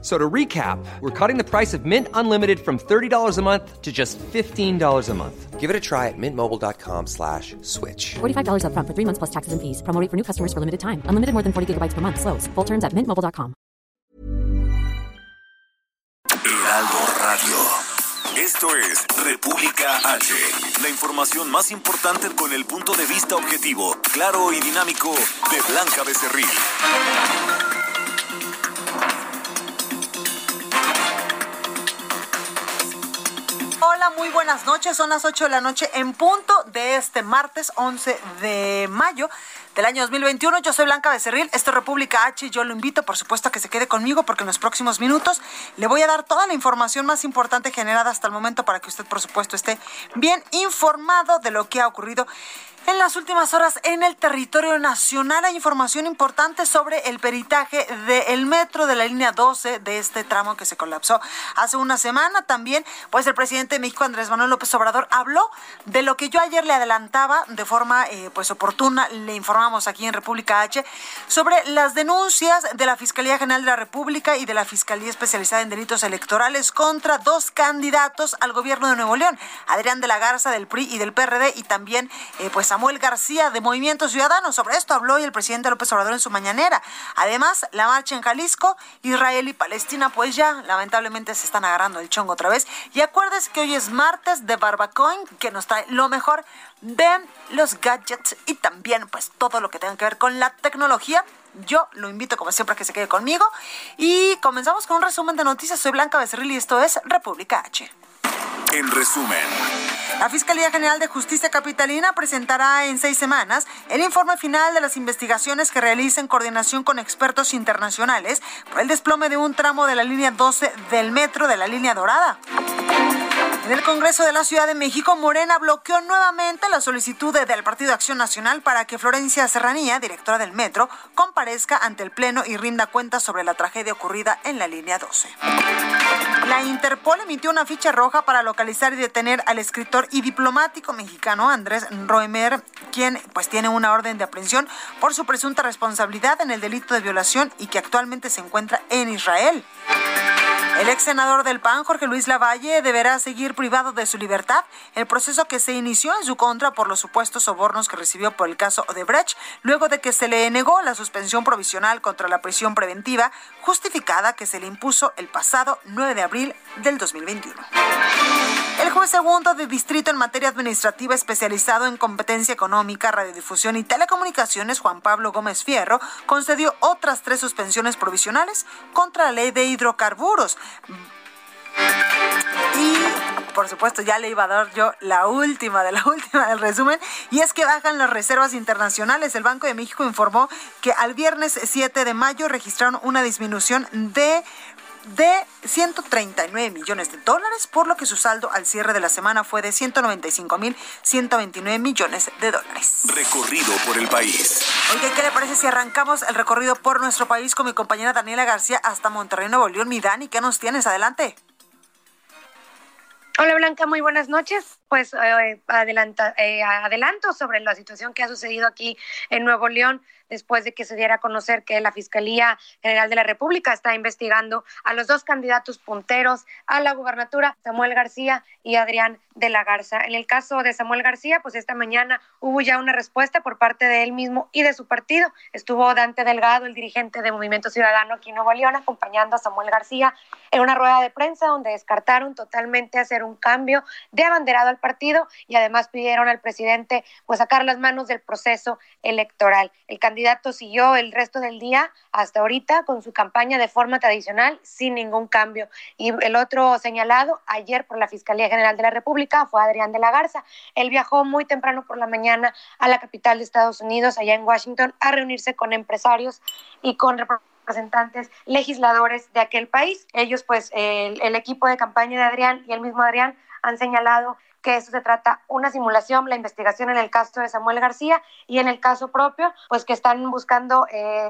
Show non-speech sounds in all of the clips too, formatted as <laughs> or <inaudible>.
So to recap, we're cutting the price of Mint Unlimited from $30 a month to just $15 a month. Give it a try at mintmobile.com slash switch. $45 up front for three months plus taxes and fees. Promo rate for new customers for limited time. Unlimited more than 40 gigabytes per month. Slows. Full terms at mintmobile.com. Heraldo Radio. Esto es República H. La información más importante con el punto de vista objetivo, claro y dinámico de Blanca Becerril. Hola, muy buenas noches. Son las 8 de la noche en punto de este martes 11 de mayo del año 2021. Yo soy Blanca Becerril, esto es República H yo lo invito, por supuesto, a que se quede conmigo porque en los próximos minutos le voy a dar toda la información más importante generada hasta el momento para que usted, por supuesto, esté bien informado de lo que ha ocurrido en las últimas horas en el territorio nacional hay información importante sobre el peritaje del metro de la línea 12 de este tramo que se colapsó hace una semana. También, pues el presidente de México, Andrés Manuel López Obrador, habló de lo que yo ayer le adelantaba de forma eh, pues oportuna, le informamos aquí en República H, sobre las denuncias de la Fiscalía General de la República y de la Fiscalía Especializada en Delitos Electorales contra dos candidatos al gobierno de Nuevo León, Adrián de la Garza del PRI y del PRD y también eh, pues Samuel García de Movimiento Ciudadano. Sobre esto habló hoy el presidente López Obrador en su mañanera. Además, la marcha en Jalisco, Israel y Palestina, pues ya lamentablemente se están agarrando el chongo otra vez. Y acuérdese que hoy es martes de Barbacoin, que nos trae lo mejor de los gadgets y también pues todo lo que tenga que ver con la tecnología. Yo lo invito como siempre a que se quede conmigo y comenzamos con un resumen de noticias. Soy Blanca Becerril y esto es República H. En resumen. La Fiscalía General de Justicia Capitalina presentará en seis semanas el informe final de las investigaciones que realiza en coordinación con expertos internacionales por el desplome de un tramo de la línea 12 del metro de la línea dorada. En el Congreso de la Ciudad de México, Morena bloqueó nuevamente la solicitud del Partido Acción Nacional para que Florencia Serranía, directora del metro, comparezca ante el Pleno y rinda cuentas sobre la tragedia ocurrida en la línea 12. La Interpol emitió una ficha roja para localizar y detener al escritor y diplomático mexicano Andrés Roemer, quien pues tiene una orden de aprehensión por su presunta responsabilidad en el delito de violación y que actualmente se encuentra en Israel. El ex senador del PAN, Jorge Luis Lavalle, deberá seguir privado de su libertad. El proceso que se inició en su contra por los supuestos sobornos que recibió por el caso Odebrecht, luego de que se le negó la suspensión provisional contra la prisión preventiva, justificada que se le impuso el pasado 9 de abril del 2021. El juez segundo de distrito en materia administrativa especializado en competencia económica, radiodifusión y telecomunicaciones, Juan Pablo Gómez Fierro, concedió otras tres suspensiones provisionales contra la ley de hidrocarburos. Por supuesto ya le iba a dar yo la última de la <laughs> última del resumen y es que bajan las reservas internacionales. El Banco de México informó que al viernes 7 de mayo registraron una disminución de de 139 millones de dólares, por lo que su saldo al cierre de la semana fue de 195 mil 129 millones de dólares. Recorrido por el país. Oye, ¿qué le parece si arrancamos el recorrido por nuestro país con mi compañera Daniela García hasta Monterrey, Nuevo León? Mi Dani, ¿qué nos tienes? Adelante. Hola Blanca, muy buenas noches. Pues eh, adelanta, eh, adelanto sobre la situación que ha sucedido aquí en Nuevo León después de que se diera a conocer que la Fiscalía General de la República está investigando a los dos candidatos punteros a la gubernatura, Samuel García y Adrián de la Garza. En el caso de Samuel García, pues esta mañana hubo ya una respuesta por parte de él mismo y de su partido. Estuvo Dante Delgado, el dirigente de Movimiento Ciudadano aquí en Nuevo León, acompañando a Samuel García en una rueda de prensa donde descartaron totalmente hacer un cambio de abanderado al partido y además pidieron al presidente pues sacar las manos del proceso electoral. El candidato siguió el resto del día hasta ahorita con su campaña de forma tradicional sin ningún cambio. Y el otro señalado ayer por la Fiscalía General de la República fue Adrián de la Garza. Él viajó muy temprano por la mañana a la capital de Estados Unidos, allá en Washington, a reunirse con empresarios y con representantes legisladores de aquel país. Ellos, pues, el equipo de campaña de Adrián y el mismo Adrián han señalado que eso se trata una simulación, la investigación en el caso de Samuel García y en el caso propio, pues que están buscando eh,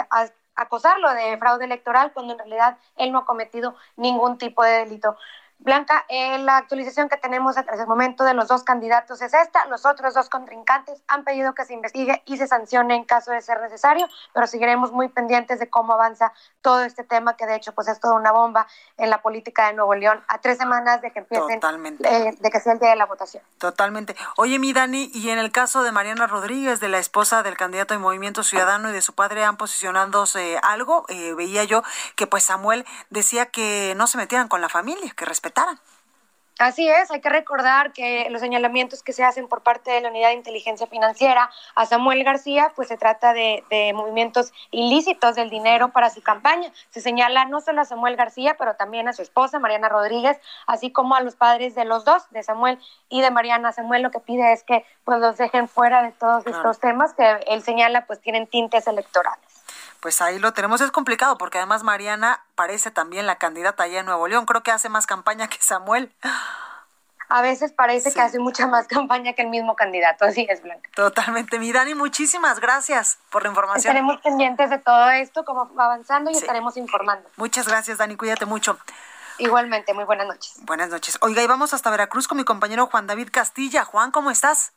acosarlo de fraude electoral cuando en realidad él no ha cometido ningún tipo de delito. Blanca, eh, la actualización que tenemos hasta el momento de los dos candidatos es esta. Los otros dos contrincantes han pedido que se investigue y se sancione en caso de ser necesario, pero seguiremos muy pendientes de cómo avanza todo este tema, que de hecho pues es toda una bomba en la política de Nuevo León a tres semanas de que empiecen, eh, de que sea el día de la votación. Totalmente. Oye, mi Dani, y en el caso de Mariana Rodríguez, de la esposa del candidato de Movimiento Ciudadano y de su padre, ¿han posicionándose algo? Eh, veía yo que pues Samuel decía que no se metieran con la familia, que respetaran Así es, hay que recordar que los señalamientos que se hacen por parte de la Unidad de Inteligencia Financiera a Samuel García, pues se trata de, movimientos ilícitos del dinero para su campaña. Se señala no solo a Samuel García, pero también a su esposa, Mariana Rodríguez, así como a los padres de los dos, de Samuel y de Mariana. Samuel lo que pide es que pues los dejen fuera de todos estos temas que él señala pues tienen tintes electorales pues ahí lo tenemos. Es complicado porque además Mariana parece también la candidata allá en Nuevo León. Creo que hace más campaña que Samuel. A veces parece que hace mucha más campaña que el mismo candidato, así es, Blanca. Totalmente. Mi Dani, muchísimas gracias por la información. Estaremos pendientes de todo esto, cómo va avanzando y estaremos informando. Muchas gracias, Dani. Cuídate mucho. Igualmente, muy buenas noches. Buenas noches. Oiga, y vamos hasta Veracruz con mi compañero Juan David Castilla. Juan, ¿cómo estás?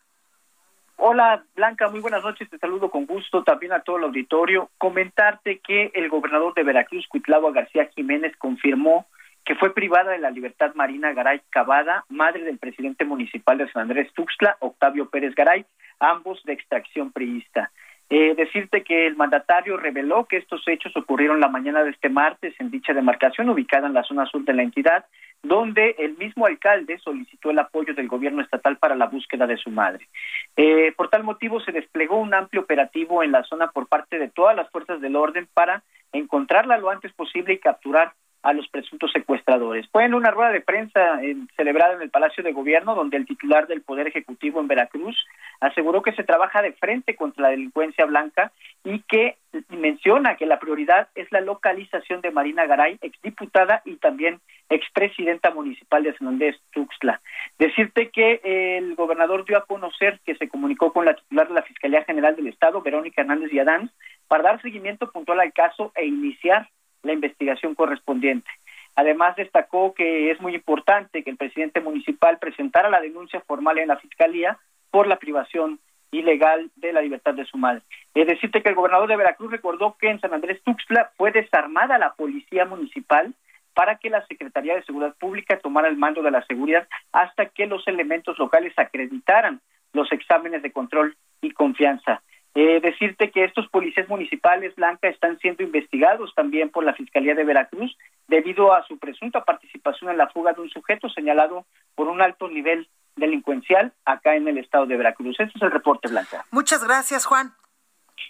Hola Blanca, muy buenas noches, te saludo con gusto también a todo el auditorio. Comentarte que el gobernador de Veracruz, Cuitlagua García Jiménez, confirmó que fue privada de la libertad Marina Garay Cavada, madre del presidente municipal de San Andrés Tuxtla, Octavio Pérez Garay, ambos de extracción priista. Eh, decirte que el mandatario reveló que estos hechos ocurrieron la mañana de este martes en dicha demarcación ubicada en la zona sur de la entidad donde el mismo alcalde solicitó el apoyo del gobierno estatal para la búsqueda de su madre. Eh, por tal motivo se desplegó un amplio operativo en la zona por parte de todas las fuerzas del orden para encontrarla lo antes posible y capturar a los presuntos secuestradores. Fue en una rueda de prensa celebrada en el Palacio de Gobierno, donde el titular del Poder Ejecutivo en Veracruz aseguró que se trabaja de frente contra la delincuencia blanca y que menciona que la prioridad es la localización de Marina Garay, exdiputada y también expresidenta municipal de San Andrés Tuxtla. Decirte que el gobernador dio a conocer que se comunicó con la titular de la Fiscalía General del Estado, Verónica Hernández Yadán, para dar seguimiento puntual al caso e iniciar la investigación correspondiente. Además, destacó que es muy importante que el presidente municipal presentara la denuncia formal en la Fiscalía por la privación ilegal de la libertad de su madre. Es decirte que el gobernador de Veracruz recordó que en San Andrés Tuxtla fue desarmada la policía municipal para que la Secretaría de Seguridad Pública tomara el mando de la seguridad hasta que los elementos locales acreditaran los exámenes de control y confianza. Eh, decirte que estos policías municipales, Blanca, están siendo investigados también por la Fiscalía de Veracruz debido a su presunta participación en la fuga de un sujeto señalado por un alto nivel delincuencial acá en el estado de Veracruz. Este es el reporte, Blanca. Muchas gracias, Juan.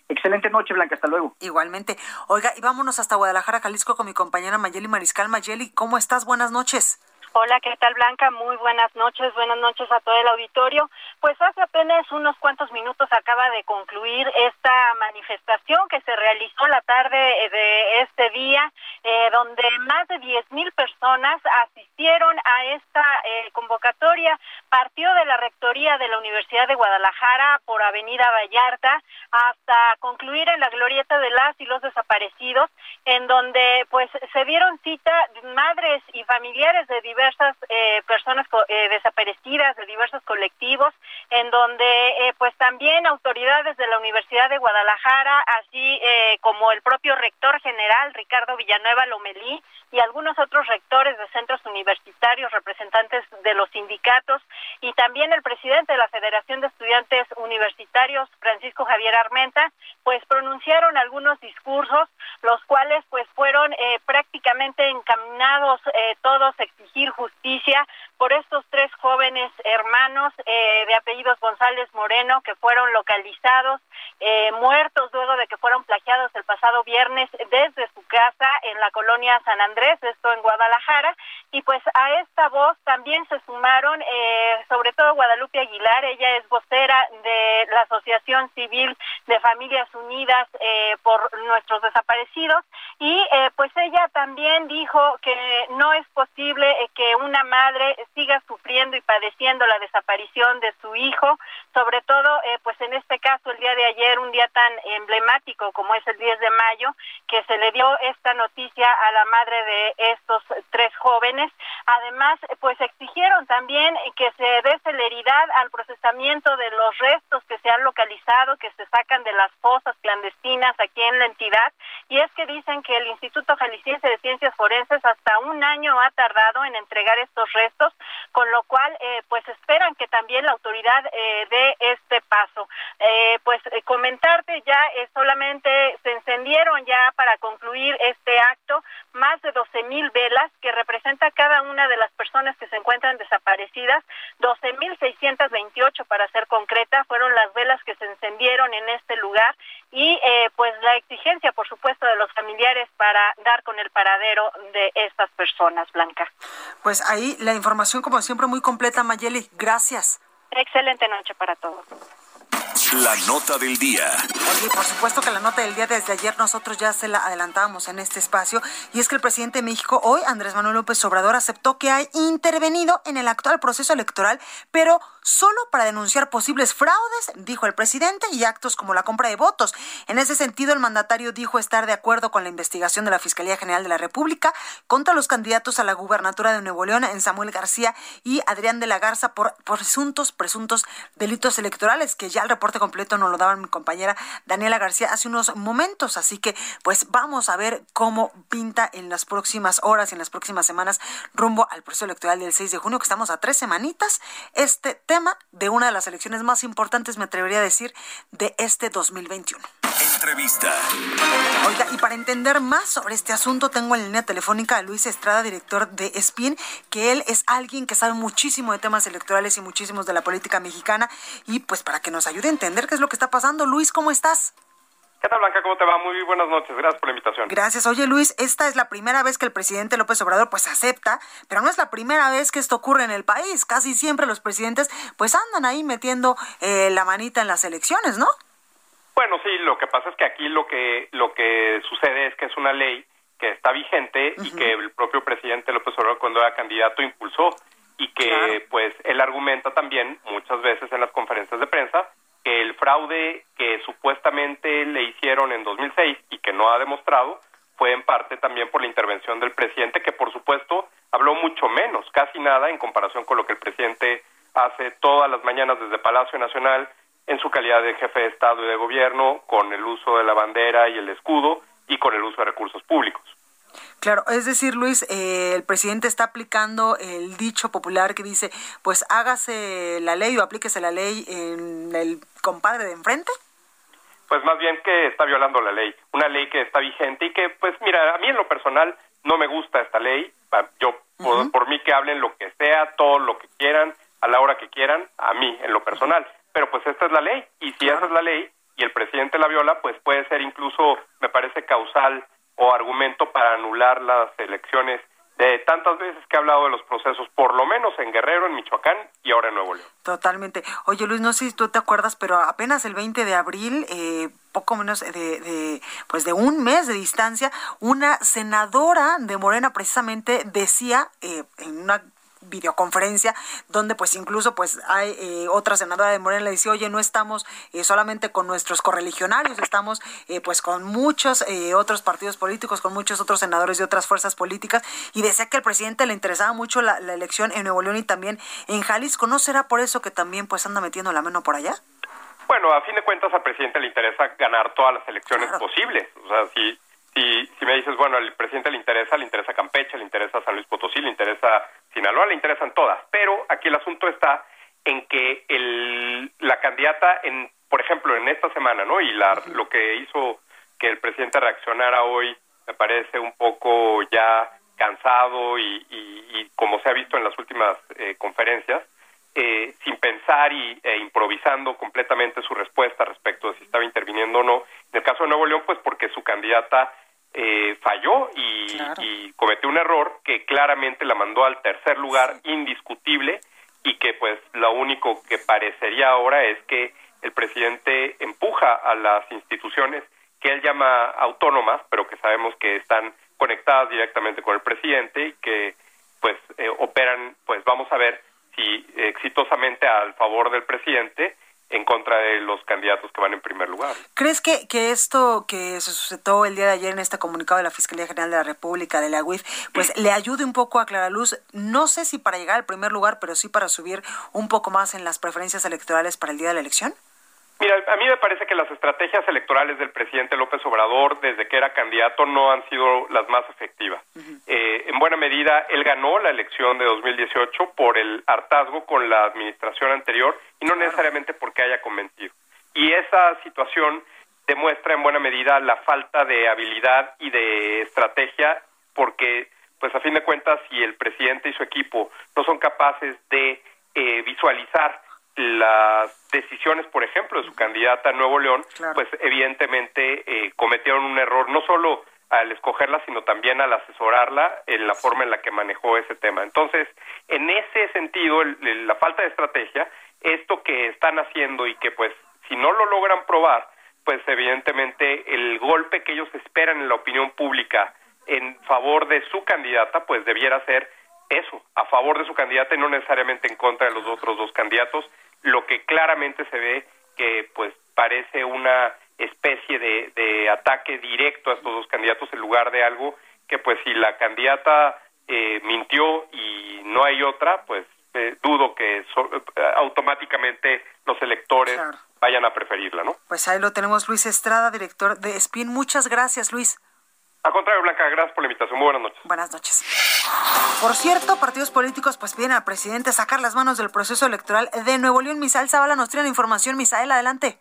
Excelente noche, Blanca. Hasta luego. Igualmente. Oiga, y vámonos hasta Guadalajara, Jalisco, con mi compañera Mayeli Mariscal. Mayeli, ¿cómo estás? Buenas noches. Hola, ¿qué tal Blanca? Muy buenas noches, buenas noches a todo el auditorio. Pues hace apenas unos cuantos minutos acaba de concluir esta manifestación que se realizó la tarde de este día, eh, donde más de diez mil personas asistieron a esta eh, convocatoria. Partió de la rectoría de la Universidad de Guadalajara por Avenida Vallarta hasta concluir en la glorieta de las y los desaparecidos, en donde pues se dieron cita madres y familiares de diversos diversas eh, personas eh, desaparecidas de diversos colectivos, en donde eh, pues también autoridades de la Universidad de Guadalajara, así como el propio rector general Ricardo Villanueva Lomelí y algunos otros rectores de centros universitarios, representantes de los sindicatos y también el presidente de la Federación de Estudiantes Universitarios, Francisco Javier Armenta, pues pronunciaron algunos discursos, los cuales pues fueron prácticamente encaminados todos a exigir justicia por estos tres jóvenes hermanos eh, de apellidos González Moreno que fueron localizados eh, muertos luego de que fueron plagiados el pasado viernes desde su casa en la colonia San Andrés, esto en Guadalajara, y pues a esta voz también se sumaron eh, sobre todo Guadalupe Aguilar, ella es vocera de la Asociación Civil de Familias Unidas por nuestros desaparecidos. Y pues ella también dijo que no es posible que una madre siga sufriendo y padeciendo la desaparición de su hijo, sobre todo, eh, pues en este caso, el día de ayer, un día tan emblemático como es el 10 de mayo, que se le dio esta noticia a la madre de estos tres jóvenes. Además, pues exigieron también que se dé celeridad al procesamiento de los restos que se han localizado, que se sacan de las fosas clandestinas aquí en la entidad. Y es que dicen que el Instituto Jalisciense de Ciencias Forenses hasta un año ha tardado en entregar estos restos, con lo cual, eh, pues esperan que también la autoridad eh, dé este paso. Eh, pues comentarte ya, solamente se encendieron ya para concluir este acto más de 12 mil velas que representa cada una de las personas que se encuentran desaparecidas, 12 mil 628 para ser concreta, fueron las velas que se encendieron en este lugar y pues la exigencia, por supuesto, de los familiares para dar con el paradero de estas personas, Blanca. Pues ahí la información, como siempre, muy completa, Mayeli. Gracias. Excelente noche para todos. La nota del día. Oye, por supuesto que la nota del día desde ayer nosotros ya se la adelantábamos en este espacio y es que el presidente de México hoy, Andrés Manuel López Obrador, aceptó que ha intervenido en el actual proceso electoral, pero solo para denunciar posibles fraudes, dijo el presidente, y actos como la compra de votos. En ese sentido, el mandatario dijo estar de acuerdo con la investigación de la Fiscalía General de la República contra los candidatos a la gubernatura de Nuevo León, en Samuel García y Adrián de la Garza, por presuntos, presuntos delitos electorales, que ya el reporte completo nos lo daba mi compañera Daniela García hace unos momentos. Así que, pues vamos a ver cómo pinta en las próximas horas y en las próximas semanas rumbo al proceso electoral del 6 de junio, que estamos a tres semanitas. Este tema de una de las elecciones más importantes, me atrevería a decir, de este 2021. Entrevista. Oiga, y para entender más sobre este asunto, tengo en línea telefónica a Luis Estrada, director de SPIN, que él es alguien que sabe muchísimo de temas electorales y muchísimos de la política mexicana, y pues para que nos ayude a entender qué es lo que está pasando. Luis, ¿cómo estás? ¿Qué tal, Blanca? ¿Cómo te va? Muy buenas noches. Gracias por la invitación. Gracias. Oye, Luis, esta es la primera vez que el presidente López Obrador pues acepta, pero no es la primera vez que esto ocurre en el país. Casi siempre los presidentes pues andan ahí metiendo eh, la manita en las elecciones, ¿no? Bueno, sí, lo que pasa es que aquí lo que lo que sucede es que es una ley que está vigente y que el propio presidente López Obrador cuando era candidato impulsó y que pues él argumenta también muchas veces en las conferencias de prensa que el fraude que supuestamente le hicieron en 2006 y que no ha demostrado fue en parte también por la intervención del presidente, que por supuesto habló mucho menos, casi nada en comparación con lo que el presidente hace todas las mañanas desde Palacio Nacional en su calidad de jefe de Estado y de Gobierno, con el uso de la bandera y el escudo y con el uso de recursos públicos. Claro, es decir, Luis, eh, el presidente está aplicando el dicho popular que dice, pues hágase la ley o aplíquese la ley en el compadre de enfrente. Pues más bien que está violando la ley, una ley que está vigente y que, pues mira, a mí en lo personal no me gusta esta ley, yo por, mí que hablen lo que sea, todo lo que quieran, a la hora que quieran, a mí en lo personal, pero pues esta es la ley y si esa es la ley y el presidente la viola, pues puede ser incluso, me parece, causal o argumento para anular las elecciones de tantas veces que he hablado de los procesos, por lo menos en Guerrero, en Michoacán y ahora en Nuevo León. Totalmente. Oye Luis, no sé si tú te acuerdas, pero apenas el 20 de abril, eh, poco menos de, de, pues de un mes de distancia, una senadora de Morena precisamente decía eh, en una videoconferencia donde pues incluso pues hay eh, otra senadora de Morena le dice oye no estamos eh, solamente con nuestros correligionarios estamos eh, pues con muchos otros partidos políticos con muchos otros senadores de otras fuerzas políticas y decía que al presidente le interesaba mucho la, elección en Nuevo León y también en Jalisco. No será por eso que también pues anda metiendo la mano por allá bueno a fin de cuentas al presidente le interesa ganar todas las elecciones posibles. O sea si si, si me dices, bueno, al presidente le interesa, le interesa Campeche, le interesa San Luis Potosí, le interesa Sinaloa, le interesan todas, pero aquí el asunto está en que el, la candidata, en, por ejemplo, en esta semana, ¿no? Y la, lo que hizo que el presidente reaccionara hoy me parece un poco ya cansado y, y, como se ha visto en las últimas eh, conferencias, eh, sin pensar y, e improvisando completamente su respuesta respecto de si estaba interviniendo o no. En el caso de Nuevo León, pues porque su candidata eh, falló y, cometió un error que claramente la mandó al tercer lugar indiscutible y que pues lo único que parecería ahora es que el presidente empuja a las instituciones que él llama autónomas, pero que sabemos que están conectadas directamente con el presidente y que pues eh, operan, pues vamos a ver si exitosamente al favor del presidente en contra de los candidatos que van en primer lugar. ¿Crees que, que esto que se suscitó el día de ayer en este comunicado de la Fiscalía General de la República, de la UIF, pues le ayude un poco a Claraluz, no sé si para llegar al primer lugar, pero sí para subir un poco más en las preferencias electorales para el día de la elección? Mira, a mí me parece que las estrategias electorales del presidente López Obrador desde que era candidato no han sido las más efectivas. eh, en buena medida, él ganó la elección de 2018 por el hartazgo con la administración anterior y no necesariamente porque haya convencido. Y esa situación demuestra en buena medida la falta de habilidad y de estrategia porque, pues a fin de cuentas, si el presidente y su equipo no son capaces de eh, visualizar las decisiones, por ejemplo, de su candidata a Nuevo León, pues evidentemente eh, cometieron un error, no solo al escogerla, sino también al asesorarla en la forma en la que manejó ese tema. Entonces, en ese sentido, el, el, la falta de estrategia, esto que están haciendo y que pues si no lo logran probar, pues evidentemente el golpe que ellos esperan en la opinión pública en favor de su candidata, pues debiera ser eso, a favor de su candidata y no necesariamente en contra de los otros dos candidatos, lo que claramente se ve que pues parece una especie de, de ataque directo a estos dos candidatos en lugar de algo que pues si la candidata eh, mintió y no hay otra, pues eh, dudo que so, eh, automáticamente los electores claro. vayan a preferirla, ¿no? Pues ahí lo tenemos, Luis Estrada, director de SPIN. Muchas gracias, Luis. Al contrario, Muy buenas noches. Buenas noches. Por cierto, partidos políticos pues piden al presidente sacar las manos del proceso electoral de Nuevo León. Misael Zavala nos tiene la información. Misael, adelante.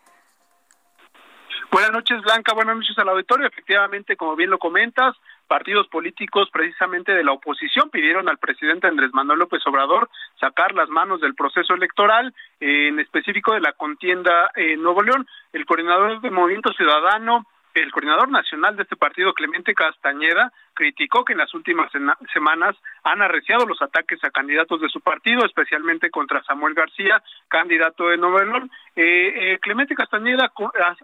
Buenas noches, Blanca. Buenas noches al auditorio. Efectivamente, como bien lo comentas, partidos políticos precisamente de la oposición pidieron al presidente Andrés Manuel López Obrador sacar las manos del proceso electoral, eh, en específico de la contienda en Nuevo León. El coordinador de Movimiento Ciudadano, el coordinador nacional de este partido, Clemente Castañeda, criticó que en las últimas semanas han arreciado los ataques a candidatos de su partido, especialmente contra Samuel García, candidato de Nuevo. Eh, eh, Clemente Castañeda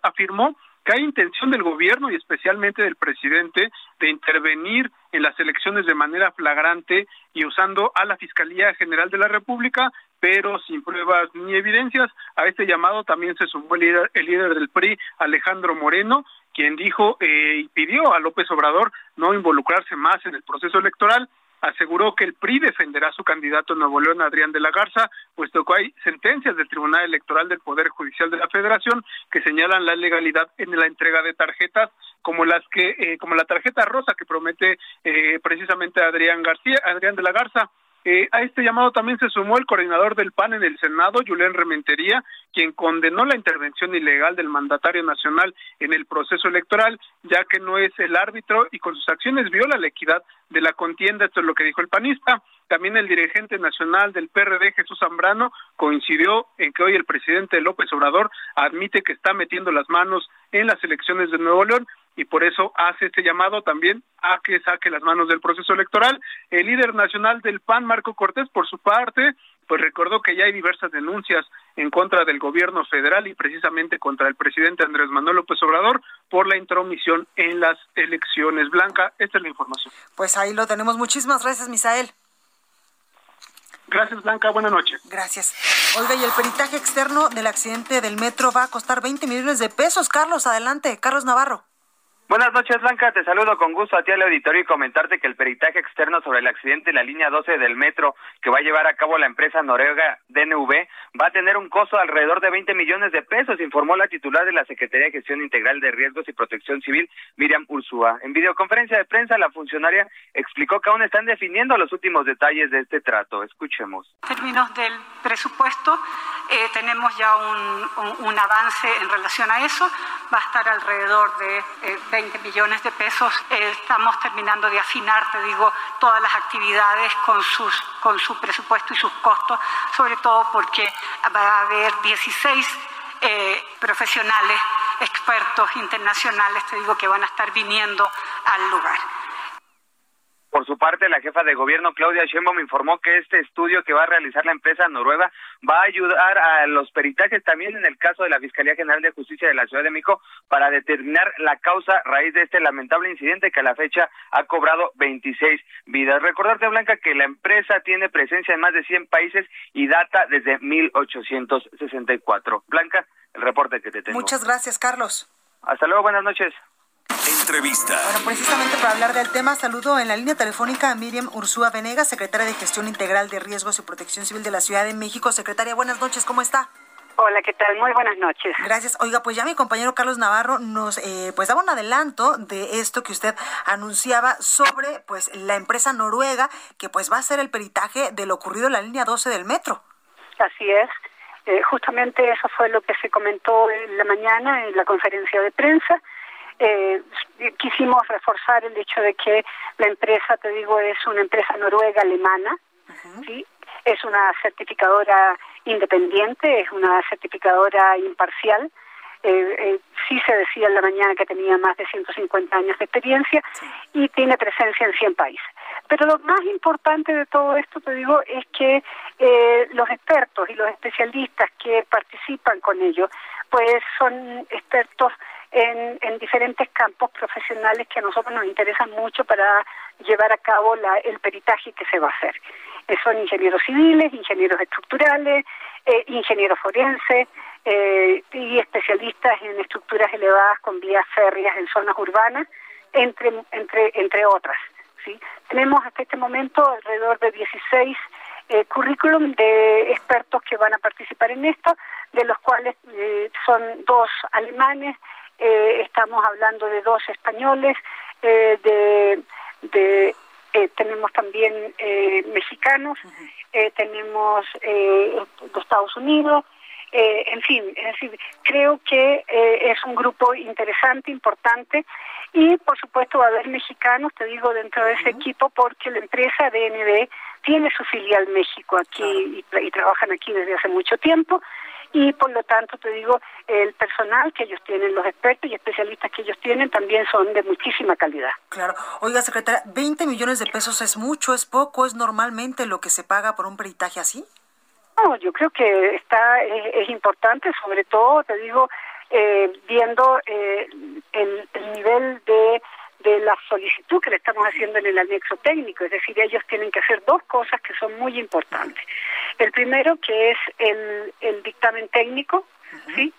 afirmó que hay intención del gobierno y especialmente del presidente de intervenir en las elecciones de manera flagrante y usando a la Fiscalía General de la República, pero sin pruebas ni evidencias. A este llamado también se sumó el líder, el líder del PRI, Alejandro Moreno, quien dijo eh, y pidió a López Obrador no involucrarse más en el proceso electoral aseguró que el PRI defenderá a su candidato en Nuevo León, Adrián de la Garza, puesto que hay sentencias del Tribunal Electoral del Poder Judicial de la Federación que señalan la legalidad en la entrega de tarjetas como las que, eh, como la tarjeta rosa que promete eh, precisamente Adrián García, Adrián de la Garza. Eh, a este llamado también se sumó el coordinador del PAN en el Senado, Julián Rementería, quien condenó la intervención ilegal del mandatario nacional en el proceso electoral, ya que no es el árbitro y con sus acciones viola la equidad de la contienda. Esto es lo que dijo el panista. También el dirigente nacional del PRD, Jesús Zambrano, coincidió en que hoy el presidente López Obrador admite que está metiendo las manos en las elecciones de Nuevo León y por eso hace este llamado también a que saque las manos del proceso electoral. El líder nacional del PAN, Marco Cortés, por su parte, pues recordó que ya hay diversas denuncias en contra del gobierno federal y precisamente contra el presidente Andrés Manuel López Obrador por la intromisión en las elecciones. Blanca, esta es la información. Pues ahí lo tenemos. Muchísimas gracias, Misael. Gracias, Blanca. Buenas noches. Gracias. Oiga, y el peritaje externo del accidente del metro va a costar 20 millones de pesos. Carlos, adelante. Carlos Navarro. Buenas noches, Blanca. Te saludo con gusto a ti al auditorio y comentarte que el peritaje externo sobre el accidente en la línea 12 del metro que va a llevar a cabo la empresa noruega DNV va a tener un costo de alrededor de 20 millones de pesos, informó la titular de la Secretaría de Gestión Integral de Riesgos y Protección Civil, Miriam Ursúa. En videoconferencia de prensa, la funcionaria explicó que aún están definiendo los últimos detalles de este trato. Escuchemos. En términos del presupuesto, eh, tenemos ya un, avance en relación a eso. Va a estar alrededor de eh, 20 millones de pesos. Eh, estamos terminando de afinar, te digo, todas las actividades con, sus, con su presupuesto y sus costos, sobre todo porque va a haber 16 eh, profesionales, expertos internacionales, te digo, que van a estar viniendo al lugar. Por su parte, la jefa de gobierno Claudia Sheinbaum informó que este estudio que va a realizar la empresa noruega va a ayudar a los peritajes también en el caso de la Fiscalía General de Justicia de la Ciudad de México para determinar la causa raíz de este lamentable incidente que a la fecha ha cobrado 26 vidas. Recordarte, Blanca, que la empresa tiene presencia en más de 100 países y data desde 1864. Blanca, el reporte que te tengo. Muchas gracias, Carlos. Hasta luego, buenas noches. Entrevista. Bueno, precisamente para hablar del tema, saludo en la línea telefónica a Miriam Ursúa Venegas, secretaria de Gestión Integral de Riesgos y Protección Civil de la Ciudad de México. Secretaria, buenas noches, ¿cómo está? Hola, ¿qué tal? Muy buenas noches. Gracias. Oiga, pues ya mi compañero Carlos Navarro nos eh, pues daba un adelanto de esto que usted anunciaba sobre pues la empresa noruega que pues va a hacer el peritaje de lo ocurrido en la línea 12 del metro. Así es. Eh, justamente eso fue lo que se comentó en la mañana en la conferencia de prensa. Eh, quisimos reforzar el hecho de que la empresa, te digo, es una empresa noruega alemana, ¿sí? es una certificadora independiente, es una certificadora imparcial. Eh, eh, sí se decía en la mañana que tenía más de 150 años de experiencia y tiene presencia en 100 países. Pero lo más importante de todo esto, te digo, es que eh, los expertos y los especialistas que participan con ellos, pues son expertos en, en diferentes campos profesionales que a nosotros nos interesan mucho para llevar a cabo la, el peritaje que se va a hacer son ingenieros civiles, ingenieros estructurales, eh, ingenieros forenses eh, y especialistas en estructuras elevadas con vías férreas en zonas urbanas, entre, entre, entre otras. ¿sí? Tenemos hasta este momento alrededor de 16 eh, currículum de expertos que van a participar en esto, de los cuales eh, son dos alemanes, eh, estamos hablando de dos españoles, de, de eh, tenemos también eh, mexicanos, eh, tenemos de Estados Unidos, en fin, es decir, creo que es un grupo interesante, importante, y por supuesto va a haber mexicanos, te digo, dentro de ese equipo, porque la empresa DND tiene su filial México aquí y trabajan aquí desde hace mucho tiempo y por lo tanto te digo, el personal que ellos tienen, los expertos y especialistas que ellos tienen también son de muchísima calidad. Claro. Oiga, secretaria, ¿20 millones de pesos es mucho, es poco, es normalmente lo que se paga por un peritaje así? No, yo creo que está es, importante, sobre todo, te digo, eh, viendo eh, el, el nivel de de la solicitud que le estamos haciendo en el anexo técnico, es decir, ellos tienen que hacer dos cosas que son muy importantes. El primero que es el, el dictamen técnico, ¿sí?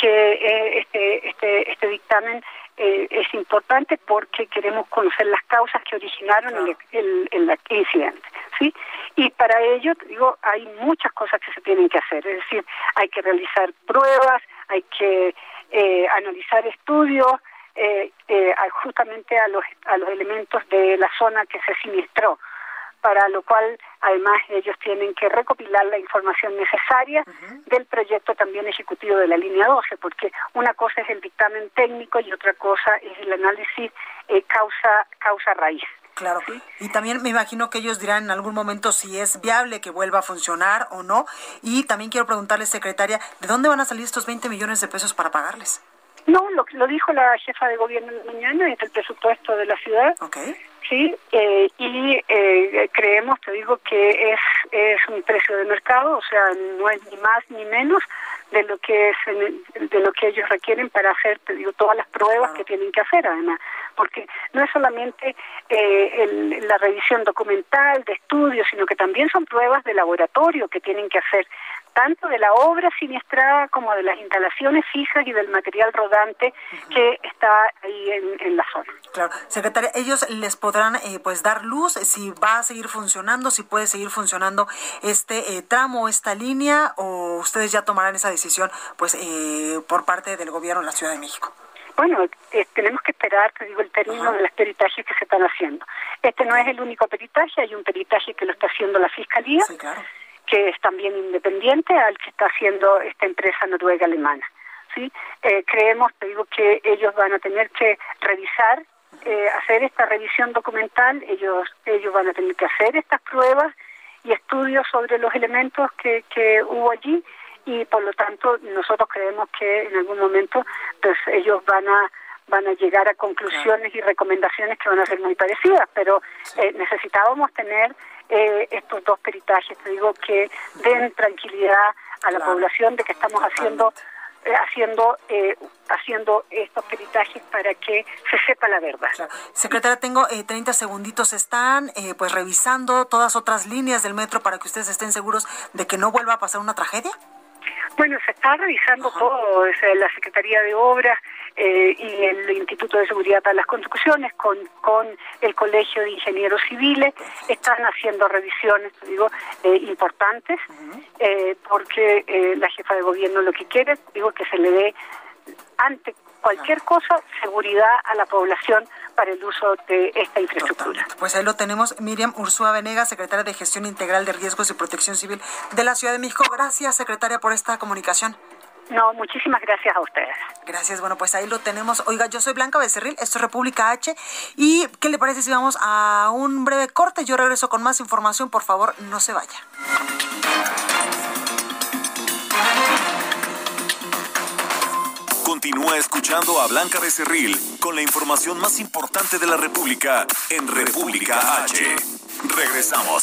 que eh, este, este, este dictamen eh, es importante porque queremos conocer las causas que originaron el, el, el, incidente. ¿sí? Y para ello, digo, hay muchas cosas que se tienen que hacer, es decir, hay que realizar pruebas, hay que eh, analizar estudios, eh, eh, justamente a los, a los elementos de la zona que se siniestró, para lo cual además ellos tienen que recopilar la información necesaria del proyecto también ejecutivo de la línea 12, porque una cosa es el dictamen técnico y otra cosa es el análisis eh, causa, causa raíz. Claro. Y también me imagino que ellos dirán en algún momento si es viable que vuelva a funcionar o no. Y también quiero preguntarle, secretaria, ¿de dónde van a salir estos 20 millones de pesos para pagarles? No, lo, lo dijo la jefa de gobierno mañana, es el presupuesto de la ciudad. Okay. Sí, eh, y eh, creemos, te digo, que es, es un precio de mercado, o sea, no es ni más ni menos de lo que es de lo que ellos requieren para hacer, te digo, todas las pruebas que tienen que hacer, además, porque no es solamente eh, la revisión documental de estudios, sino que también son pruebas de laboratorio que tienen que hacer tanto de la obra siniestrada como de las instalaciones fijas y del material rodante que está ahí en, la zona. Claro, secretaria, ellos les podrán eh, pues dar luz si va a seguir funcionando, si puede seguir funcionando este eh, tramo, esta línea, o ustedes ya tomarán esa decisión pues eh, por parte del gobierno de la Ciudad de México. Bueno, tenemos que esperar, te digo, el término de los peritajes que se están haciendo. Este no es el único peritaje, hay un peritaje que lo está haciendo la Fiscalía. Sí, claro que es también independiente al que está haciendo esta empresa noruega alemana. ¿sí? Eh, creemos, te digo, que ellos van a tener que revisar, eh, hacer esta revisión documental, ellos, ellos van a tener que hacer estas pruebas y estudios sobre los elementos que, que hubo allí y por lo tanto nosotros creemos que en algún momento pues ellos van a van a llegar a conclusiones y recomendaciones que van a ser muy parecidas, pero eh, necesitábamos tener eh, estos dos peritajes, te digo, que den tranquilidad a la población de que estamos haciendo eh, haciendo eh, haciendo estos peritajes para que se sepa la verdad. Secretaria, tengo eh, 30 segunditos. ¿Están eh, pues revisando todas otras líneas del metro para que ustedes estén seguros de que no vuelva a pasar una tragedia? Bueno, se está revisando todo, desde la Secretaría de Obras eh, y el Instituto de Seguridad para las Construcciones con, con el Colegio de Ingenieros Civiles, están haciendo revisiones, digo, eh, importantes, eh, porque eh, la jefa de gobierno lo que quiere, digo, que se le dé ante cualquier cosa seguridad a la población para el uso de esta infraestructura. Pues ahí lo tenemos. Miriam Ursúa Venegas, secretaria de Gestión Integral de Riesgos y Protección Civil de la Ciudad de México. Gracias, secretaria, por esta comunicación. No, muchísimas gracias a ustedes. Gracias, bueno, pues ahí lo tenemos. Oiga, yo soy Blanca Becerril, esto es República H. ¿Y qué le parece si vamos a un breve corte? Yo regreso con más información, por favor, no se vaya. Continúa escuchando a Blanca Becerril con la información más importante de la República en República H. Regresamos.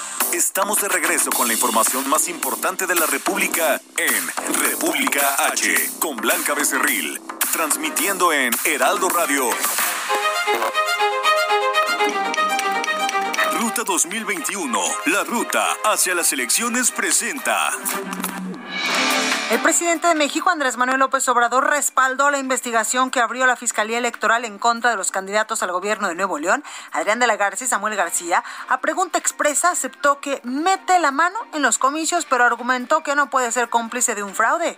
Estamos de regreso con la información más importante de la República en República H con Blanca Becerril, transmitiendo en Heraldo Radio. Ruta 2021, la ruta hacia las elecciones presenta. El presidente de México, Andrés Manuel López Obrador, respaldó la investigación que abrió la Fiscalía Electoral en contra de los candidatos al gobierno de Nuevo León, Adrián de la Garza y Samuel García. A pregunta expresa, aceptó que mete la mano en los comicios, pero argumentó que no puede ser cómplice de un fraude.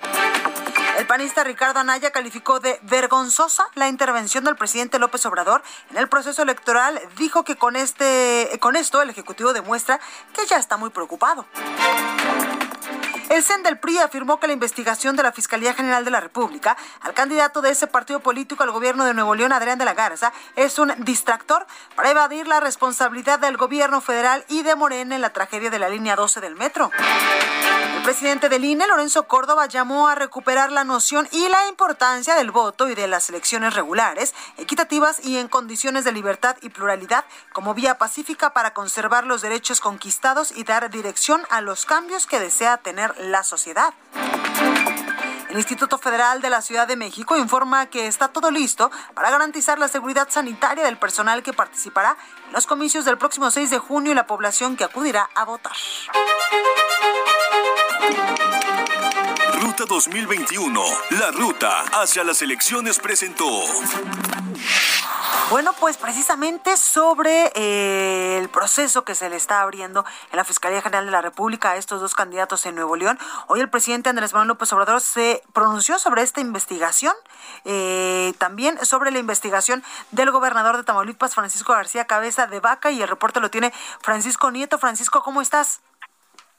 El panista Ricardo Anaya calificó de vergonzosa la intervención del presidente López Obrador en el proceso electoral. Dijo que con, este, con esto el Ejecutivo demuestra que ya está muy preocupado. El CEN del PRI afirmó que la investigación de la Fiscalía General de la República al candidato de ese partido político al gobierno de Nuevo León, Adrián de la Garza, es un distractor para evadir la responsabilidad del gobierno federal y de Morena en la tragedia de la línea 12 del metro. El presidente del INE, Lorenzo Córdoba, llamó a recuperar la noción y la importancia del voto y de las elecciones regulares, equitativas y en condiciones de libertad y pluralidad como vía pacífica para conservar los derechos conquistados y dar dirección a los cambios que desea tener la sociedad. El Instituto Federal de la Ciudad de México informa que está todo listo para garantizar la seguridad sanitaria del personal que participará en los comicios del próximo 6 de junio y la población que acudirá a votar. Ruta 2021, la ruta hacia las elecciones presentó. Bueno, pues precisamente sobre eh, el proceso que se le está abriendo en la Fiscalía General de la República a estos dos candidatos en Nuevo León, hoy el presidente Andrés Manuel López Obrador se pronunció sobre esta investigación, eh, también sobre la investigación del gobernador de Tamaulipas, Francisco García Cabeza de Vaca, y el reporte lo tiene Francisco Nieto. Francisco, ¿cómo estás?